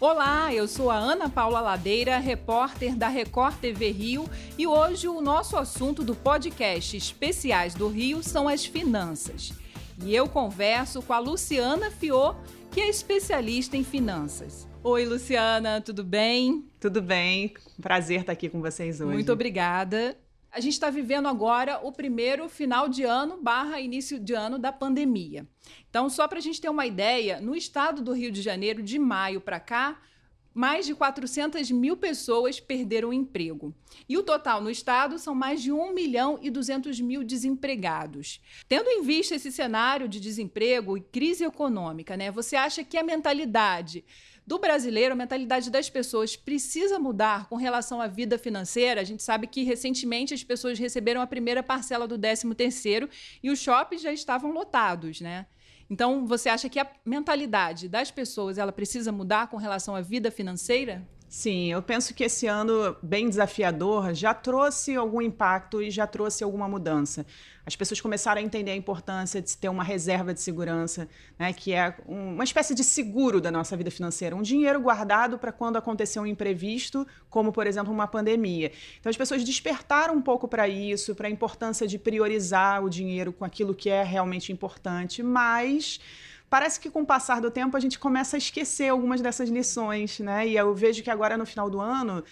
Olá, eu sou a Ana Paula Ladeira, repórter da Record TV Rio, e hoje o nosso assunto do podcast Especiais do Rio são as finanças. E eu converso com a Luciana Fiô, que é especialista em finanças. Oi, Luciana, tudo bem? Tudo bem, prazer estar aqui com vocês hoje. Muito obrigada. A gente está vivendo agora o primeiro final de ano barra início de ano da pandemia. Então, só para a gente ter uma ideia, no estado do Rio de Janeiro, de maio para cá, mais de 400 mil pessoas perderam o emprego. E o total no estado são mais de 1 milhão e 200 mil desempregados. Tendo em vista esse cenário de desemprego e crise econômica, né, você acha que a mentalidade do brasileiro, a mentalidade das pessoas precisa mudar com relação à vida financeira. A gente sabe que recentemente as pessoas receberam a primeira parcela do 13 terceiro e os shoppings já estavam lotados, né? Então, você acha que a mentalidade das pessoas ela precisa mudar com relação à vida financeira? Sim, eu penso que esse ano bem desafiador já trouxe algum impacto e já trouxe alguma mudança. As pessoas começaram a entender a importância de ter uma reserva de segurança, né, que é uma espécie de seguro da nossa vida financeira, um dinheiro guardado para quando acontecer um imprevisto, como por exemplo uma pandemia. Então as pessoas despertaram um pouco para isso, para a importância de priorizar o dinheiro com aquilo que é realmente importante, mas parece que com o passar do tempo a gente começa a esquecer algumas dessas lições, né? E eu vejo que agora no final do ano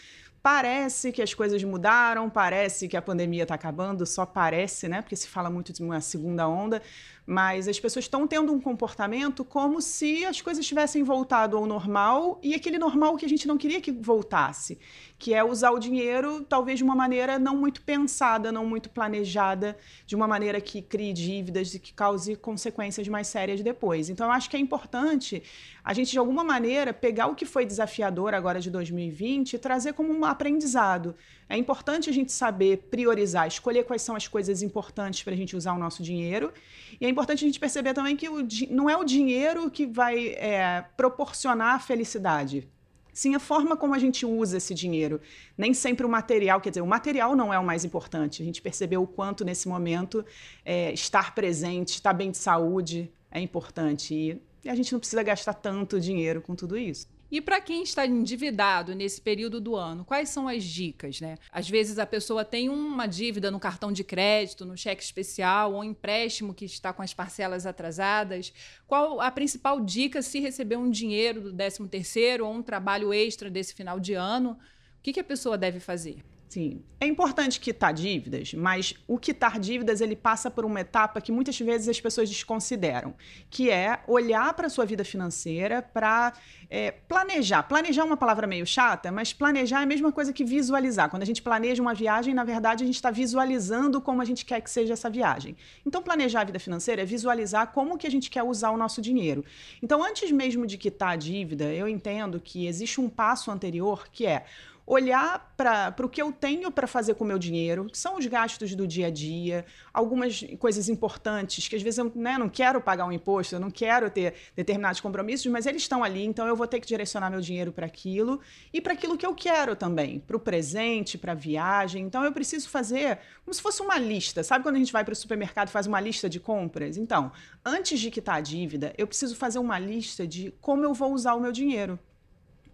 parece que as coisas mudaram, parece que a pandemia está acabando, só parece, né? Porque se fala muito de uma segunda onda, mas as pessoas estão tendo um comportamento como se as coisas tivessem voltado ao normal e aquele normal que a gente não queria que voltasse, que é usar o dinheiro talvez de uma maneira não muito pensada, não muito planejada, de uma maneira que crie dívidas e que cause consequências mais sérias depois. Então eu acho que é importante a gente de alguma maneira pegar o que foi desafiador agora de 2020 e trazer como um aprendizado. É importante a gente saber priorizar, escolher quais são as coisas importantes para a gente usar o nosso dinheiro. E é importante a gente perceber também que o, não é o dinheiro que vai é, proporcionar a felicidade. Sim, a forma como a gente usa esse dinheiro. Nem sempre o material, quer dizer, o material não é o mais importante. A gente percebeu o quanto, nesse momento, é, estar presente, estar bem de saúde é importante. E, e a gente não precisa gastar tanto dinheiro com tudo isso. E para quem está endividado nesse período do ano, quais são as dicas, né? Às vezes a pessoa tem uma dívida no cartão de crédito, no cheque especial ou empréstimo que está com as parcelas atrasadas. Qual a principal dica se receber um dinheiro do 13º ou um trabalho extra desse final de ano? O que, que a pessoa deve fazer? Sim, é importante quitar dívidas, mas o quitar dívidas ele passa por uma etapa que muitas vezes as pessoas desconsideram, que é olhar para a sua vida financeira para é, planejar. Planejar é uma palavra meio chata, mas planejar é a mesma coisa que visualizar. Quando a gente planeja uma viagem, na verdade a gente está visualizando como a gente quer que seja essa viagem. Então planejar a vida financeira é visualizar como que a gente quer usar o nosso dinheiro. Então antes mesmo de quitar a dívida, eu entendo que existe um passo anterior que é olhar para o que eu tenho para fazer com o meu dinheiro, que são os gastos do dia a dia, algumas coisas importantes que às vezes eu né, não quero pagar um imposto, eu não quero ter determinados compromissos, mas eles estão ali, então eu vou ter que direcionar meu dinheiro para aquilo e para aquilo que eu quero também, para o presente, para a viagem. Então eu preciso fazer como se fosse uma lista. Sabe quando a gente vai para o supermercado e faz uma lista de compras? Então, antes de quitar a dívida, eu preciso fazer uma lista de como eu vou usar o meu dinheiro.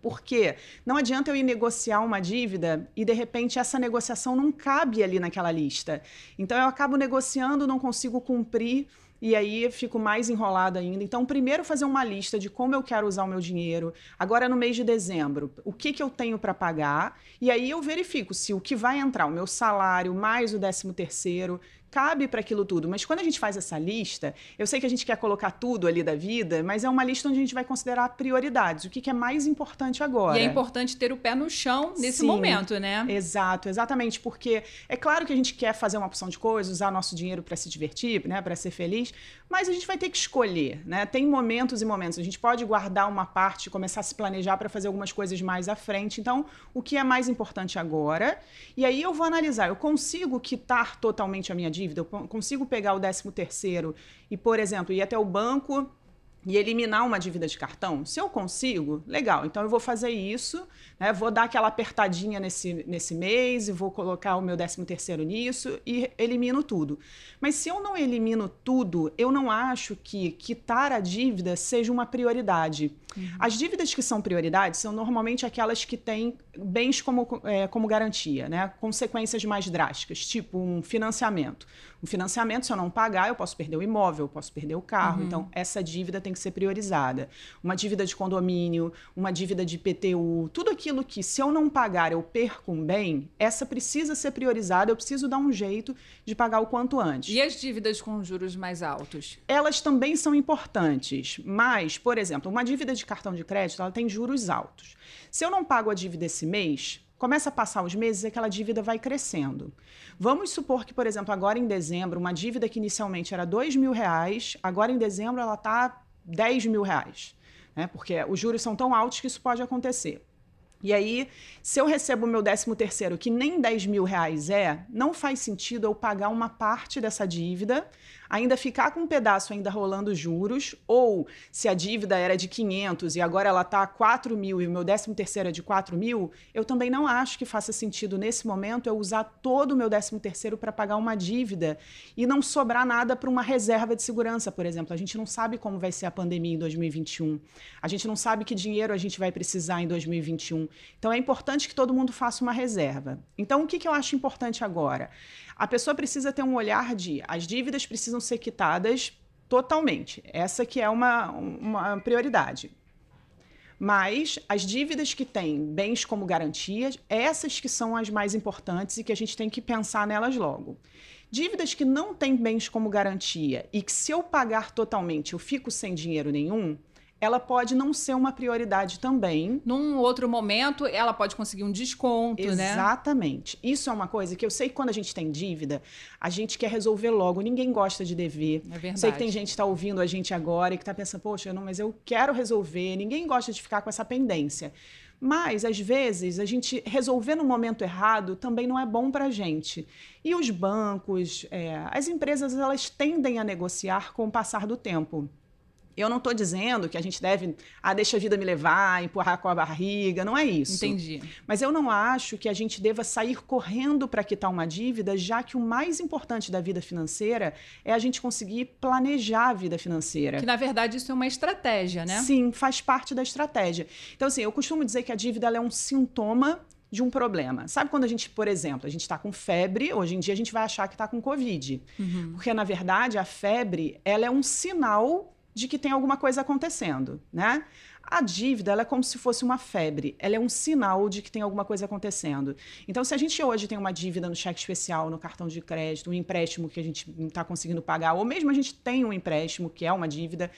Porque não adianta eu ir negociar uma dívida e de repente essa negociação não cabe ali naquela lista. Então eu acabo negociando, não consigo cumprir e aí fico mais enrolada ainda. Então, primeiro fazer uma lista de como eu quero usar o meu dinheiro. Agora no mês de dezembro, o que, que eu tenho para pagar? E aí eu verifico se o que vai entrar, o meu salário mais o décimo terceiro, cabe para aquilo tudo. Mas quando a gente faz essa lista, eu sei que a gente quer colocar tudo ali da vida, mas é uma lista onde a gente vai considerar prioridades, o que, que é mais importante agora. E é importante ter o pé no chão nesse Sim, momento, né? Exato, exatamente, porque é claro que a gente quer fazer uma opção de coisas, usar nosso dinheiro para se divertir, né, para ser feliz, mas a gente vai ter que escolher, né? Tem momentos e momentos. A gente pode guardar uma parte, começar a se planejar para fazer algumas coisas mais à frente. Então, o que é mais importante agora? E aí eu vou analisar, eu consigo quitar totalmente a minha dívida? Dívida, eu consigo pegar o 13 terceiro e, por exemplo, ir até o banco e eliminar uma dívida de cartão, se eu consigo, legal, então eu vou fazer isso, né, vou dar aquela apertadinha nesse, nesse mês e vou colocar o meu 13 terceiro nisso e elimino tudo. Mas se eu não elimino tudo, eu não acho que quitar a dívida seja uma prioridade. Uhum. As dívidas que são prioridade são normalmente aquelas que têm bens como, é, como garantia, né, consequências mais drásticas, tipo um financiamento. Um financiamento, se eu não pagar, eu posso perder o imóvel, eu posso perder o carro, uhum. então essa dívida tem tem que ser priorizada. Uma dívida de condomínio, uma dívida de PTU, tudo aquilo que, se eu não pagar, eu perco um bem, essa precisa ser priorizada, eu preciso dar um jeito de pagar o quanto antes. E as dívidas com juros mais altos? Elas também são importantes, mas, por exemplo, uma dívida de cartão de crédito, ela tem juros altos. Se eu não pago a dívida esse mês, começa a passar os meses e aquela dívida vai crescendo. Vamos supor que, por exemplo, agora em dezembro, uma dívida que inicialmente era dois mil reais, agora em dezembro ela está 10 mil reais. Né? Porque os juros são tão altos que isso pode acontecer. E aí, se eu recebo o meu 13 terceiro, que nem 10 mil reais é, não faz sentido eu pagar uma parte dessa dívida ainda ficar com um pedaço ainda rolando juros, ou se a dívida era de 500 e agora ela está a 4 mil e o meu 13 terceiro é de 4 mil, eu também não acho que faça sentido nesse momento eu usar todo o meu 13 terceiro para pagar uma dívida e não sobrar nada para uma reserva de segurança, por exemplo. A gente não sabe como vai ser a pandemia em 2021. A gente não sabe que dinheiro a gente vai precisar em 2021. Então é importante que todo mundo faça uma reserva. Então o que, que eu acho importante agora? A pessoa precisa ter um olhar de as dívidas precisam ser quitadas totalmente. Essa que é uma, uma prioridade. Mas as dívidas que têm bens como garantias, essas que são as mais importantes e que a gente tem que pensar nelas logo. Dívidas que não têm bens como garantia e que se eu pagar totalmente eu fico sem dinheiro nenhum, ela pode não ser uma prioridade também. Num outro momento, ela pode conseguir um desconto, Exatamente. né? Exatamente. Isso é uma coisa que eu sei que quando a gente tem dívida, a gente quer resolver logo. Ninguém gosta de dever. É verdade. Sei que tem gente que está ouvindo a gente agora e que está pensando, poxa, não, mas eu quero resolver. Ninguém gosta de ficar com essa pendência. Mas, às vezes, a gente resolver no momento errado também não é bom para a gente. E os bancos, é, as empresas, elas tendem a negociar com o passar do tempo. Eu não estou dizendo que a gente deve, ah, deixa a vida me levar, empurrar com a barriga, não é isso. Entendi. Mas eu não acho que a gente deva sair correndo para quitar uma dívida, já que o mais importante da vida financeira é a gente conseguir planejar a vida financeira. Que na verdade isso é uma estratégia, né? Sim, faz parte da estratégia. Então, assim, eu costumo dizer que a dívida é um sintoma de um problema. Sabe quando a gente, por exemplo, a gente está com febre, hoje em dia a gente vai achar que está com Covid. Uhum. Porque, na verdade, a febre ela é um sinal de que tem alguma coisa acontecendo, né? A dívida é como se fosse uma febre, ela é um sinal de que tem alguma coisa acontecendo. Então, se a gente hoje tem uma dívida no cheque especial, no cartão de crédito, um empréstimo que a gente não está conseguindo pagar, ou mesmo a gente tem um empréstimo que é uma dívida,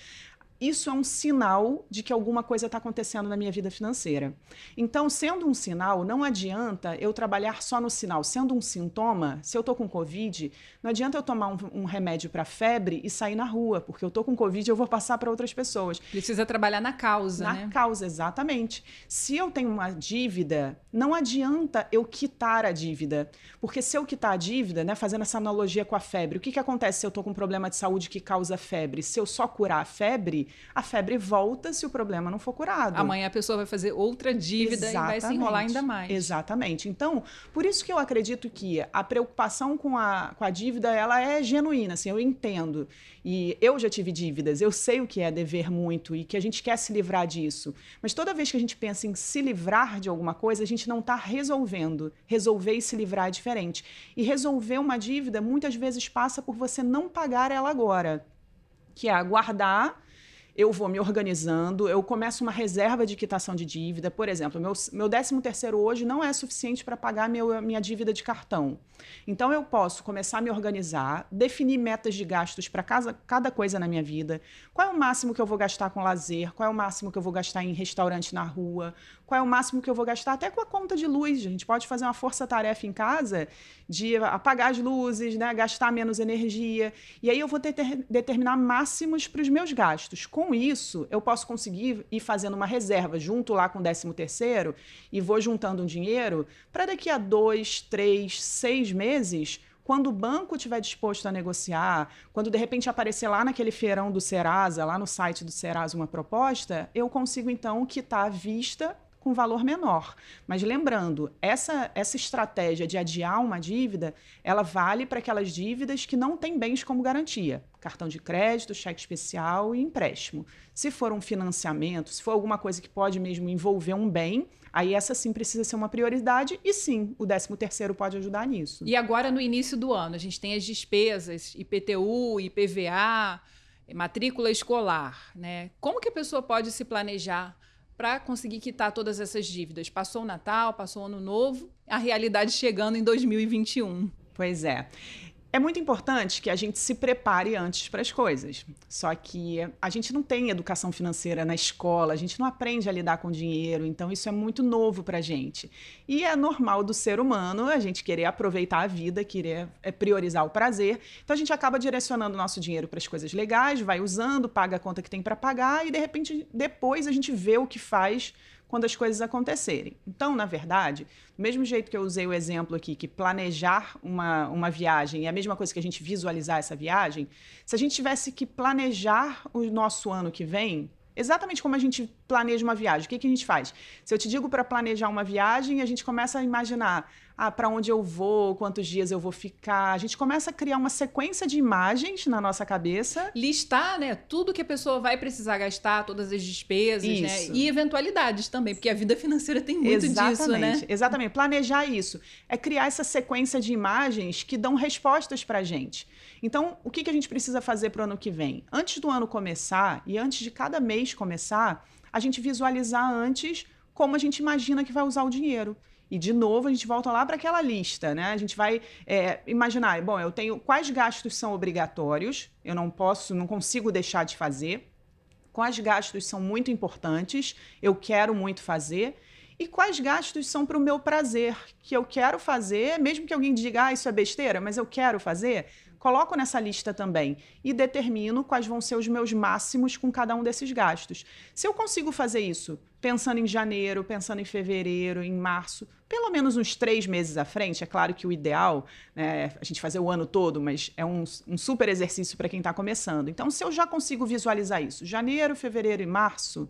isso é um sinal de que alguma coisa está acontecendo na minha vida financeira. Então, sendo um sinal, não adianta eu trabalhar só no sinal. Sendo um sintoma, se eu estou com Covid, não adianta eu tomar um, um remédio para febre e sair na rua, porque eu estou com Covid e eu vou passar para outras pessoas. Precisa trabalhar na causa, na né? Causa, exatamente. Se eu tenho uma dívida, não adianta eu quitar a dívida, porque se eu quitar a dívida, né, fazendo essa analogia com a febre, o que, que acontece se eu estou com um problema de saúde que causa febre? Se eu só curar a febre, a febre volta se o problema não for curado. Amanhã a pessoa vai fazer outra dívida Exatamente. e vai se enrolar ainda mais. Exatamente. Então, por isso que eu acredito que a preocupação com a, com a dívida, ela é genuína, assim, eu entendo. E eu já tive dívidas, eu sei o que é dever muito e que a gente quer se livrar disso. Mas toda vez que a gente pensa em se livrar de alguma coisa, a gente não está resolvendo. Resolver e se livrar é diferente. E resolver uma dívida muitas vezes passa por você não pagar ela agora, que é aguardar eu vou me organizando, eu começo uma reserva de quitação de dívida. Por exemplo, meu, meu 13 terceiro hoje não é suficiente para pagar meu, minha dívida de cartão. Então, eu posso começar a me organizar, definir metas de gastos para cada coisa na minha vida. Qual é o máximo que eu vou gastar com lazer? Qual é o máximo que eu vou gastar em restaurante na rua? Qual é o máximo que eu vou gastar até com a conta de luz? A gente pode fazer uma força-tarefa em casa de apagar as luzes, né? gastar menos energia. E aí eu vou ter, determinar máximos para os meus gastos. Com isso, eu posso conseguir ir fazendo uma reserva junto lá com o 13 terceiro e vou juntando um dinheiro para daqui a dois, três, seis meses quando o banco estiver disposto a negociar, quando de repente aparecer lá naquele feirão do Serasa, lá no site do Serasa, uma proposta, eu consigo então quitar à vista com valor menor. Mas lembrando, essa, essa estratégia de adiar uma dívida, ela vale para aquelas dívidas que não têm bens como garantia. Cartão de crédito, cheque especial e empréstimo. Se for um financiamento, se for alguma coisa que pode mesmo envolver um bem, aí essa sim precisa ser uma prioridade e sim, o 13 terceiro pode ajudar nisso. E agora no início do ano, a gente tem as despesas, IPTU, IPVA, matrícula escolar, né? Como que a pessoa pode se planejar para conseguir quitar todas essas dívidas. Passou o Natal, passou o Ano Novo, a realidade chegando em 2021. Pois é. É muito importante que a gente se prepare antes para as coisas. Só que a gente não tem educação financeira na escola, a gente não aprende a lidar com dinheiro, então isso é muito novo para a gente. E é normal do ser humano a gente querer aproveitar a vida, querer é, priorizar o prazer. Então a gente acaba direcionando o nosso dinheiro para as coisas legais, vai usando, paga a conta que tem para pagar e de repente depois a gente vê o que faz quando as coisas acontecerem. Então, na verdade, do mesmo jeito que eu usei o exemplo aqui, que planejar uma, uma viagem é a mesma coisa que a gente visualizar essa viagem, se a gente tivesse que planejar o nosso ano que vem, exatamente como a gente planeja uma viagem, o que, que a gente faz? Se eu te digo para planejar uma viagem, a gente começa a imaginar ah, para onde eu vou, quantos dias eu vou ficar. A gente começa a criar uma sequência de imagens na nossa cabeça. Listar, né, tudo que a pessoa vai precisar gastar, todas as despesas, né, isso. né? E eventualidades também, porque a vida financeira tem muito exatamente, disso, né? Exatamente. Planejar isso é criar essa sequência de imagens que dão respostas para a gente. Então, o que, que a gente precisa fazer para o ano que vem? Antes do ano começar e antes de cada mês começar, a gente visualizar antes como a gente imagina que vai usar o dinheiro. E, de novo, a gente volta lá para aquela lista, né? A gente vai é, imaginar, bom, eu tenho quais gastos são obrigatórios, eu não posso, não consigo deixar de fazer, quais gastos são muito importantes, eu quero muito fazer, e quais gastos são para o meu prazer, que eu quero fazer, mesmo que alguém diga, ah, isso é besteira, mas eu quero fazer, coloco nessa lista também e determino quais vão ser os meus máximos com cada um desses gastos. Se eu consigo fazer isso pensando em janeiro, pensando em fevereiro, em março, pelo menos uns três meses à frente, é claro que o ideal né, é a gente fazer o ano todo, mas é um, um super exercício para quem está começando. Então, se eu já consigo visualizar isso, janeiro, fevereiro e março,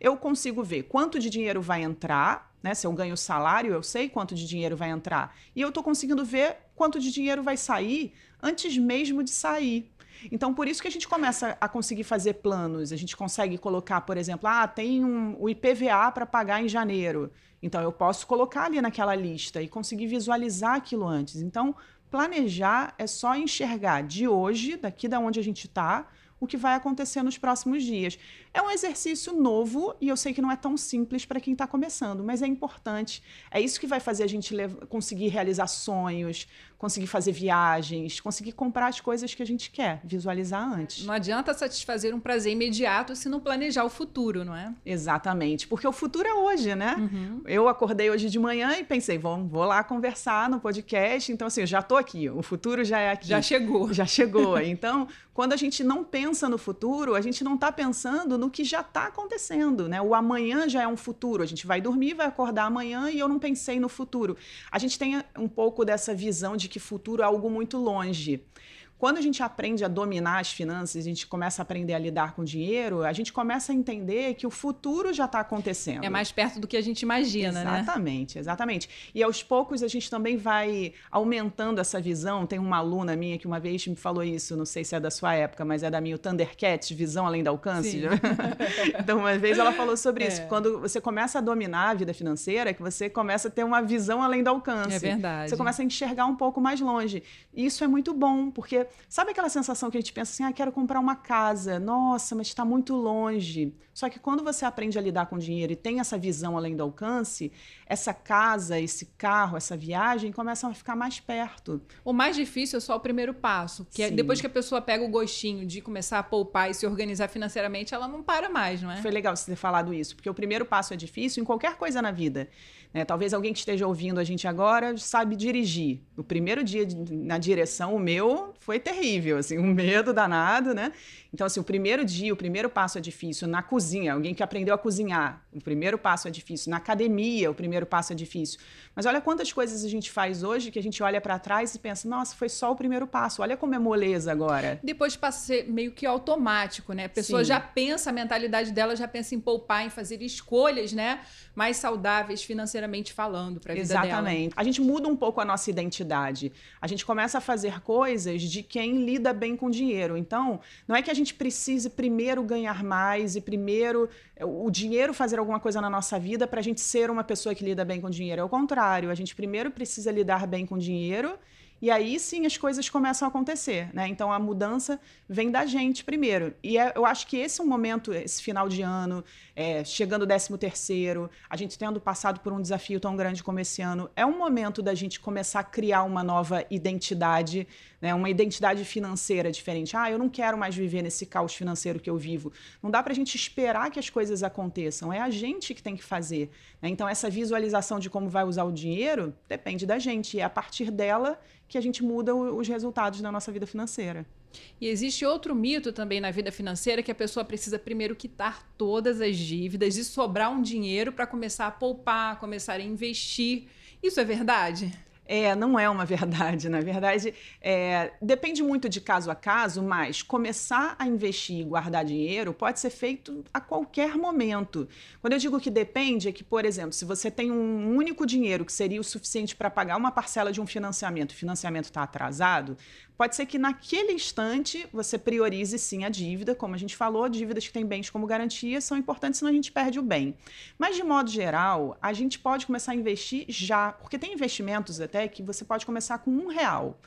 eu consigo ver quanto de dinheiro vai entrar, né? Se eu ganho salário, eu sei quanto de dinheiro vai entrar. E eu estou conseguindo ver quanto de dinheiro vai sair antes mesmo de sair. Então, por isso que a gente começa a conseguir fazer planos. A gente consegue colocar, por exemplo, ah, tem um, o IPVA para pagar em janeiro. Então, eu posso colocar ali naquela lista e conseguir visualizar aquilo antes. Então, planejar é só enxergar de hoje, daqui da onde a gente está, o que vai acontecer nos próximos dias. É um exercício novo e eu sei que não é tão simples para quem está começando, mas é importante. É isso que vai fazer a gente conseguir realizar sonhos, conseguir fazer viagens, conseguir comprar as coisas que a gente quer, visualizar antes. Não adianta satisfazer um prazer imediato se não planejar o futuro, não é? Exatamente, porque o futuro é hoje, né? Uhum. Eu acordei hoje de manhã e pensei, vou, vou lá conversar no podcast, então assim, eu já estou aqui, o futuro já é aqui. Já chegou. Já chegou. Então, quando a gente não pensa no futuro, a gente não está pensando no que já está acontecendo, né? O amanhã já é um futuro, a gente vai dormir, vai acordar amanhã e eu não pensei no futuro. A gente tem um pouco dessa visão de que futuro é algo muito longe. Quando a gente aprende a dominar as finanças, a gente começa a aprender a lidar com dinheiro, a gente começa a entender que o futuro já está acontecendo. É mais perto do que a gente imagina, exatamente, né? Exatamente, exatamente. E aos poucos a gente também vai aumentando essa visão. Tem uma aluna minha que uma vez me falou isso, não sei se é da sua época, mas é da minha, o Thundercat, Visão Além do Alcance. então, uma vez ela falou sobre é. isso. Quando você começa a dominar a vida financeira, é que você começa a ter uma visão além do alcance. É verdade. Você começa a enxergar um pouco mais longe. E isso é muito bom, porque Sabe aquela sensação que a gente pensa assim, ah, quero comprar uma casa, nossa, mas está muito longe. Só que quando você aprende a lidar com dinheiro e tem essa visão além do alcance, essa casa, esse carro, essa viagem começam a ficar mais perto. O mais difícil é só o primeiro passo, que é depois que a pessoa pega o gostinho de começar a poupar e se organizar financeiramente, ela não para mais, não é? Foi legal você ter falado isso, porque o primeiro passo é difícil em qualquer coisa na vida. Né? Talvez alguém que esteja ouvindo a gente agora sabe dirigir. O primeiro dia na direção, o meu, foi terrível, assim, um medo danado, né? Então, assim, o primeiro dia, o primeiro passo é difícil. Na cozinha, alguém que aprendeu a cozinhar, o primeiro passo é difícil. Na academia, o primeiro passo é difícil. Mas olha quantas coisas a gente faz hoje que a gente olha para trás e pensa, nossa, foi só o primeiro passo. Olha como é moleza agora. Depois passa a ser meio que automático, né? A pessoa Sim. já pensa, a mentalidade dela já pensa em poupar, em fazer escolhas, né? Mais saudáveis financeiramente falando para a vida Exatamente. dela. A gente muda um pouco a nossa identidade. A gente começa a fazer coisas de quem lida bem com dinheiro. Então, não é que a gente precise primeiro ganhar mais e primeiro é, o dinheiro fazer alguma coisa na nossa vida para a gente ser uma pessoa que lida bem com dinheiro. É o contrário, a gente primeiro precisa lidar bem com dinheiro e aí sim as coisas começam a acontecer, né? Então a mudança vem da gente primeiro. E é, eu acho que esse é um momento, esse final de ano, é, chegando o 13 terceiro, a gente tendo passado por um desafio tão grande como esse ano, é um momento da gente começar a criar uma nova identidade, né? Uma identidade financeira diferente. Ah, eu não quero mais viver nesse caos financeiro que eu vivo. Não dá para a gente esperar que as coisas aconteçam. É a gente que tem que fazer. Né? Então essa visualização de como vai usar o dinheiro depende da gente. E é a partir dela que a gente muda os resultados da nossa vida financeira. E existe outro mito também na vida financeira que a pessoa precisa primeiro quitar todas as dívidas e sobrar um dinheiro para começar a poupar, começar a investir. Isso é verdade? É, não é uma verdade. Na verdade, é, depende muito de caso a caso, mas começar a investir e guardar dinheiro pode ser feito a qualquer momento. Quando eu digo que depende, é que, por exemplo, se você tem um único dinheiro que seria o suficiente para pagar uma parcela de um financiamento, o financiamento está atrasado, Pode ser que naquele instante você priorize sim a dívida, como a gente falou, dívidas que têm bens como garantia são importantes, senão a gente perde o bem. Mas de modo geral, a gente pode começar a investir já, porque tem investimentos até que você pode começar com um real.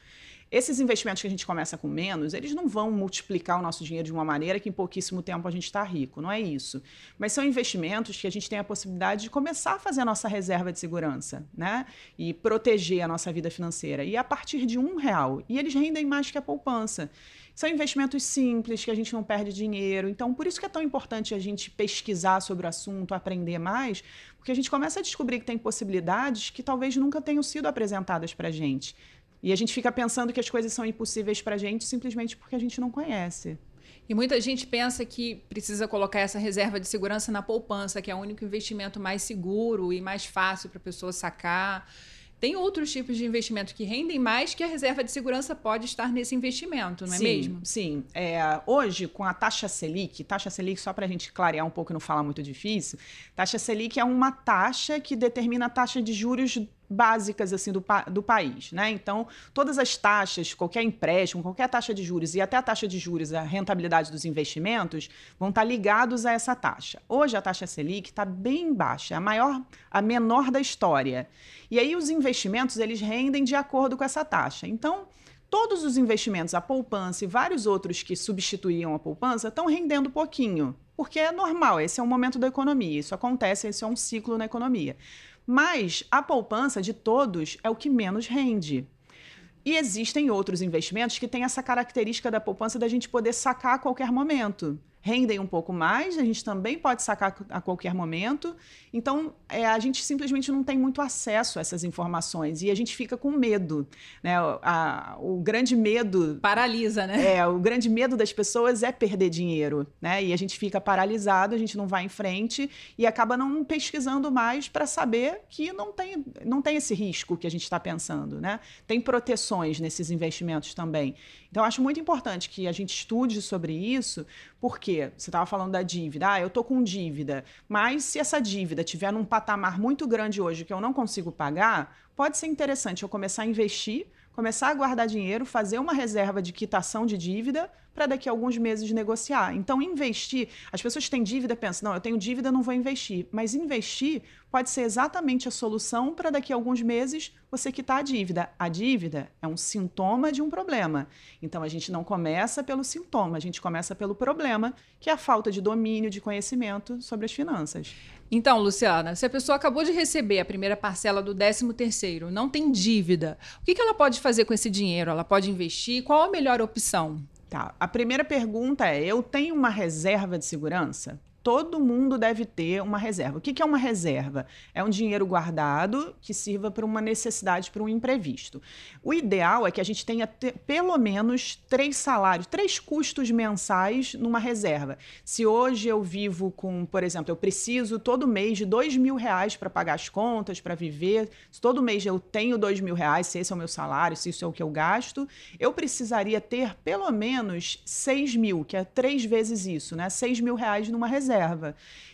Esses investimentos que a gente começa com menos, eles não vão multiplicar o nosso dinheiro de uma maneira que em pouquíssimo tempo a gente está rico, não é isso. Mas são investimentos que a gente tem a possibilidade de começar a fazer a nossa reserva de segurança, né? E proteger a nossa vida financeira. E a partir de um real. E eles rendem mais que a poupança. São investimentos simples, que a gente não perde dinheiro. Então, por isso que é tão importante a gente pesquisar sobre o assunto, aprender mais, porque a gente começa a descobrir que tem possibilidades que talvez nunca tenham sido apresentadas para a gente. E a gente fica pensando que as coisas são impossíveis para a gente simplesmente porque a gente não conhece. E muita gente pensa que precisa colocar essa reserva de segurança na poupança, que é o único investimento mais seguro e mais fácil para a pessoa sacar. Tem outros tipos de investimento que rendem mais que a reserva de segurança pode estar nesse investimento, não é sim, mesmo? Sim. É, hoje, com a taxa Selic, taxa Selic, só para a gente clarear um pouco e não falar muito difícil, taxa Selic é uma taxa que determina a taxa de juros básicas assim do, do país, né? Então, todas as taxas, qualquer empréstimo, qualquer taxa de juros e até a taxa de juros, a rentabilidade dos investimentos vão estar ligados a essa taxa. Hoje a taxa Selic está bem baixa, a maior, a menor da história. E aí os investimentos eles rendem de acordo com essa taxa. Então, todos os investimentos, a poupança e vários outros que substituíam a poupança estão rendendo pouquinho, porque é normal, esse é um momento da economia, isso acontece, esse é um ciclo na economia. Mas a poupança de todos é o que menos rende. E existem outros investimentos que têm essa característica da poupança da gente poder sacar a qualquer momento rendem um pouco mais, a gente também pode sacar a qualquer momento. Então, é, a gente simplesmente não tem muito acesso a essas informações e a gente fica com medo. Né? A, o grande medo. Paralisa, né? É, o grande medo das pessoas é perder dinheiro. Né? E a gente fica paralisado, a gente não vai em frente e acaba não pesquisando mais para saber que não tem, não tem esse risco que a gente está pensando. Né? Tem proteções nesses investimentos também. Então, acho muito importante que a gente estude sobre isso, porque você estava falando da dívida. Ah, eu estou com dívida, mas se essa dívida tiver num patamar muito grande hoje que eu não consigo pagar, pode ser interessante eu começar a investir, começar a guardar dinheiro, fazer uma reserva de quitação de dívida para daqui a alguns meses negociar. Então, investir, as pessoas têm dívida pensam, não, eu tenho dívida, não vou investir. Mas investir pode ser exatamente a solução para daqui a alguns meses você quitar a dívida. A dívida é um sintoma de um problema. Então, a gente não começa pelo sintoma, a gente começa pelo problema, que é a falta de domínio, de conhecimento sobre as finanças. Então, Luciana, se a pessoa acabou de receber a primeira parcela do 13 terceiro, não tem dívida, o que ela pode fazer com esse dinheiro? Ela pode investir? Qual a melhor opção? Tá. A primeira pergunta é: eu tenho uma reserva de segurança? Todo mundo deve ter uma reserva. O que, é uma reserva? É um dinheiro guardado que sirva para uma necessidade, para um imprevisto. O ideal é que a gente tenha pelo menos três salários, três custos mensais numa reserva. Se hoje eu vivo com, por exemplo, eu preciso todo mês de dois mil reais para pagar as contas, para viver, se todo mês eu tenho dois mil reais, se esse é o meu salário, se isso é o que eu gasto, eu precisaria ter pelo menos seis mil, que é três vezes isso, né? Seis mil reais numa reserva.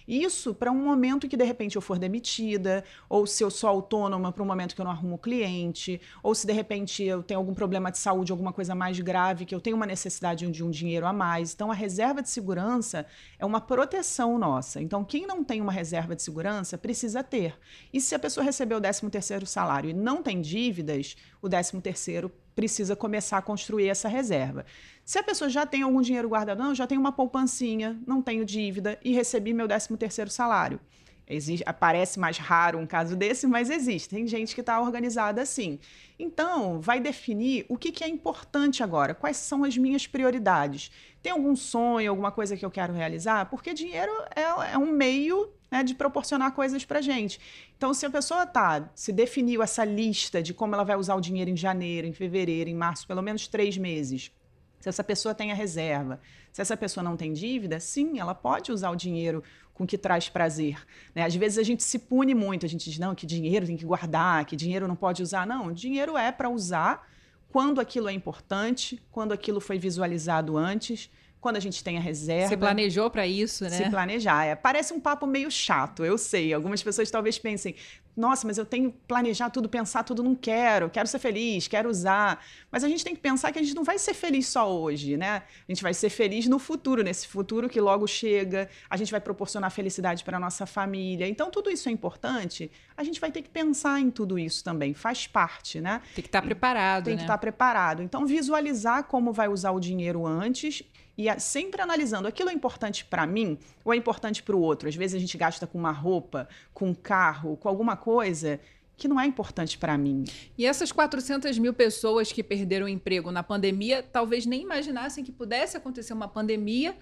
Isso para um momento que de repente eu for demitida, ou se eu sou autônoma para um momento que eu não arrumo cliente, ou se de repente eu tenho algum problema de saúde, alguma coisa mais grave, que eu tenho uma necessidade de um dinheiro a mais. Então a reserva de segurança é uma proteção nossa. Então quem não tem uma reserva de segurança precisa ter. E se a pessoa recebeu o 13 terceiro salário e não tem dívidas, o 13 terceiro precisa começar a construir essa reserva. Se a pessoa já tem algum dinheiro guardado, não, já tenho uma poupancinha, não tenho dívida e recebi meu 13 terceiro salário. Existe, parece mais raro um caso desse, mas existe. Tem gente que está organizada assim. Então, vai definir o que, que, é importante agora, quais são as minhas prioridades. Tem algum sonho, alguma coisa que eu quero realizar? Porque dinheiro é, é um meio né, de proporcionar coisas para gente. Então, se a pessoa tá, se definiu essa lista de como ela vai usar o dinheiro em janeiro, em fevereiro, em março, pelo menos três meses, se essa pessoa tem a reserva, se essa pessoa não tem dívida, sim, ela pode usar o dinheiro com que traz prazer. Né? Às vezes a gente se pune muito, a gente diz, não, que dinheiro tem que guardar, que dinheiro não pode usar. Não, dinheiro é para usar quando aquilo é importante, quando aquilo foi visualizado antes, quando a gente tem a reserva. Você planejou para isso, né? Se planejar. É. Parece um papo meio chato, eu sei. Algumas pessoas talvez pensem, nossa, mas eu tenho que planejar tudo, pensar tudo, não quero, quero ser feliz, quero usar. Mas a gente tem que pensar que a gente não vai ser feliz só hoje, né? A gente vai ser feliz no futuro, nesse futuro que logo chega, a gente vai proporcionar felicidade para a nossa família. Então, tudo isso é importante. A gente vai ter que pensar em tudo isso também, faz parte, né? Tem que estar tá preparado. Tem né? que estar tá preparado. Então, visualizar como vai usar o dinheiro antes e sempre analisando aquilo é importante para mim ou é importante para o outro. Às vezes a gente gasta com uma roupa, com um carro, com alguma coisa que não é importante para mim. E essas 400 mil pessoas que perderam o emprego na pandemia talvez nem imaginassem que pudesse acontecer uma pandemia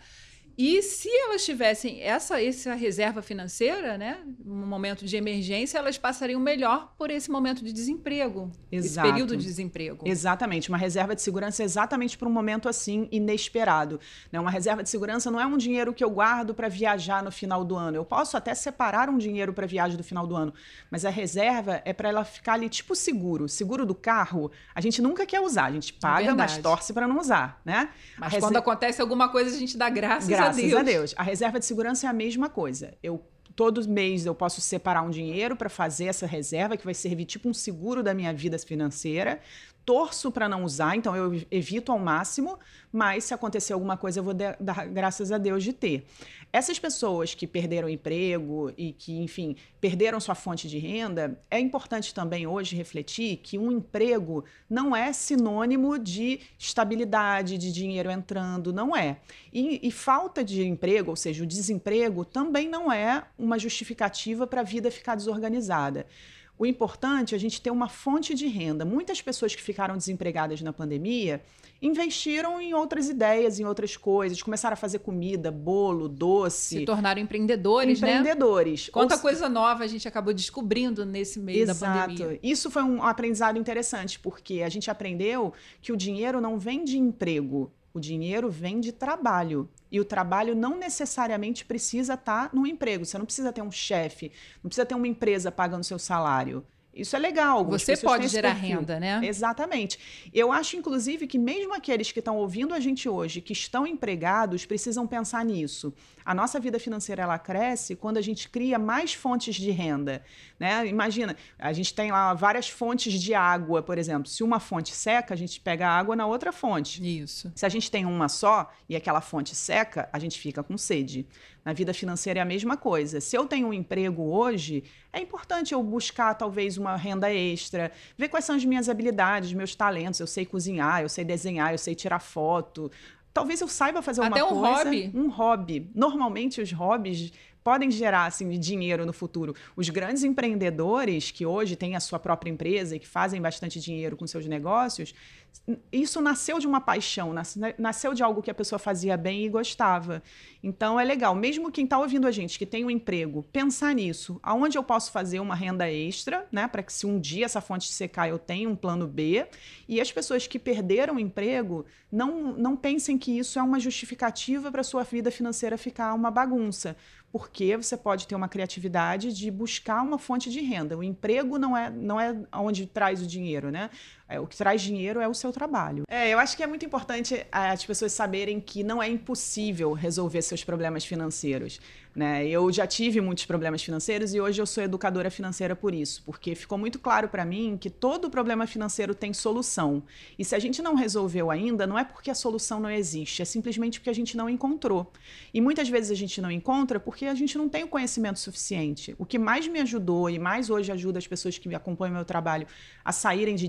e se elas tivessem essa, essa reserva financeira, né, no momento de emergência, elas passariam melhor por esse momento de desemprego, Exato. esse período de desemprego. Exatamente, uma reserva de segurança é exatamente para um momento assim inesperado. Né? Uma reserva de segurança não é um dinheiro que eu guardo para viajar no final do ano. Eu posso até separar um dinheiro para viagem do final do ano, mas a reserva é para ela ficar ali tipo seguro. Seguro do carro, a gente nunca quer usar, a gente paga, é mas torce para não usar, né? Mas quando acontece alguma coisa, a gente dá graças Gra Graças a Deus. A reserva de segurança é a mesma coisa. Eu todo mês eu posso separar um dinheiro para fazer essa reserva que vai servir tipo um seguro da minha vida financeira torço para não usar, então eu evito ao máximo, mas se acontecer alguma coisa eu vou dar graças a Deus de ter. Essas pessoas que perderam emprego e que, enfim, perderam sua fonte de renda, é importante também hoje refletir que um emprego não é sinônimo de estabilidade, de dinheiro entrando, não é. E, e falta de emprego, ou seja, o desemprego, também não é uma justificativa para a vida ficar desorganizada. O importante é a gente ter uma fonte de renda. Muitas pessoas que ficaram desempregadas na pandemia investiram em outras ideias, em outras coisas, começaram a fazer comida, bolo, doce. Se tornaram empreendedores, empreendedores. né? Empreendedores. Quanta Ou... coisa nova a gente acabou descobrindo nesse meio Exato. da pandemia. Exato. Isso foi um aprendizado interessante, porque a gente aprendeu que o dinheiro não vem de emprego, o dinheiro vem de trabalho. E o trabalho não necessariamente precisa estar no emprego. Você não precisa ter um chefe, não precisa ter uma empresa pagando seu salário. Isso é legal. Você pode gerar renda, né? Exatamente. Eu acho, inclusive, que mesmo aqueles que estão ouvindo a gente hoje, que estão empregados, precisam pensar nisso. A nossa vida financeira ela cresce quando a gente cria mais fontes de renda. Né? Imagina, a gente tem lá várias fontes de água, por exemplo. Se uma fonte seca, a gente pega a água na outra fonte. Isso. Se a gente tem uma só e aquela fonte seca, a gente fica com sede. Na vida financeira é a mesma coisa. Se eu tenho um emprego hoje, é importante eu buscar talvez uma renda extra, ver quais são as minhas habilidades, meus talentos. Eu sei cozinhar, eu sei desenhar, eu sei tirar foto. Talvez eu saiba fazer Até uma um coisa. Hobby. Um hobby. Normalmente os hobbies podem gerar assim, dinheiro no futuro. Os grandes empreendedores que hoje têm a sua própria empresa e que fazem bastante dinheiro com seus negócios isso nasceu de uma paixão, nasceu de algo que a pessoa fazia bem e gostava. Então é legal, mesmo quem está ouvindo a gente que tem um emprego, pensar nisso. Aonde eu posso fazer uma renda extra, né? Para que se um dia essa fonte secar, eu tenha um plano B. E as pessoas que perderam o emprego, não, não pensem que isso é uma justificativa para sua vida financeira ficar uma bagunça porque você pode ter uma criatividade de buscar uma fonte de renda. O emprego não é, não é onde traz o dinheiro, né? É, o que traz dinheiro é o seu trabalho. É, eu acho que é muito importante é, as pessoas saberem que não é impossível resolver seus problemas financeiros. Né? Eu já tive muitos problemas financeiros e hoje eu sou educadora financeira por isso, porque ficou muito claro para mim que todo problema financeiro tem solução. E se a gente não resolveu ainda, não é porque a solução não existe, é simplesmente porque a gente não encontrou. E muitas vezes a gente não encontra porque a gente não tem o conhecimento suficiente. O que mais me ajudou e mais hoje ajuda as pessoas que acompanham meu trabalho a saírem de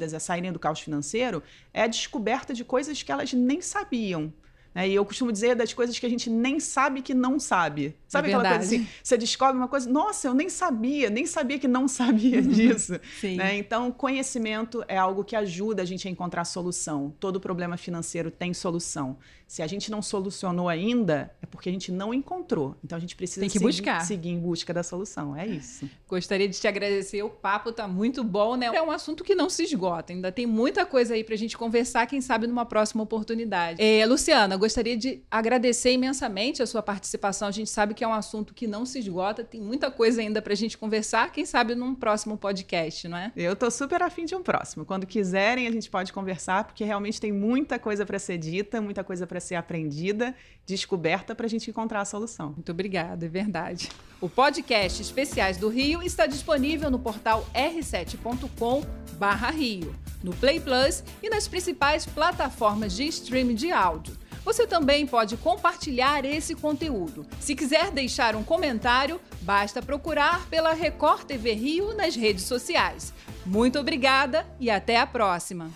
dívidas, a saírem do caos financeiro, é a descoberta de coisas que elas nem sabiam. Né? E eu costumo dizer das coisas que a gente nem sabe que não sabe. Sabe é aquela coisa assim? Você descobre uma coisa, nossa, eu nem sabia, nem sabia que não sabia disso. né? Então, conhecimento é algo que ajuda a gente a encontrar solução. Todo problema financeiro tem solução. Se a gente não solucionou ainda, é porque a gente não encontrou. Então, a gente precisa tem que seguir, buscar. seguir em busca da solução. É isso. Gostaria de te agradecer. O papo está muito bom, né? É um assunto que não se esgota. Ainda tem muita coisa aí para a gente conversar, quem sabe numa próxima oportunidade. É, Luciana, gostaria de agradecer imensamente a sua participação. A gente sabe que é um assunto que não se esgota, tem muita coisa ainda para a gente conversar, quem sabe num próximo podcast, não é? Eu tô super afim de um próximo. Quando quiserem, a gente pode conversar, porque realmente tem muita coisa para ser dita, muita coisa para ser aprendida, descoberta para a gente encontrar a solução. Muito obrigada, é verdade. O podcast Especiais do Rio está disponível no portal r7.com/rio, no Play Plus e nas principais plataformas de streaming de áudio. Você também pode compartilhar esse conteúdo. Se quiser deixar um comentário, basta procurar pela Record TV Rio nas redes sociais. Muito obrigada e até a próxima!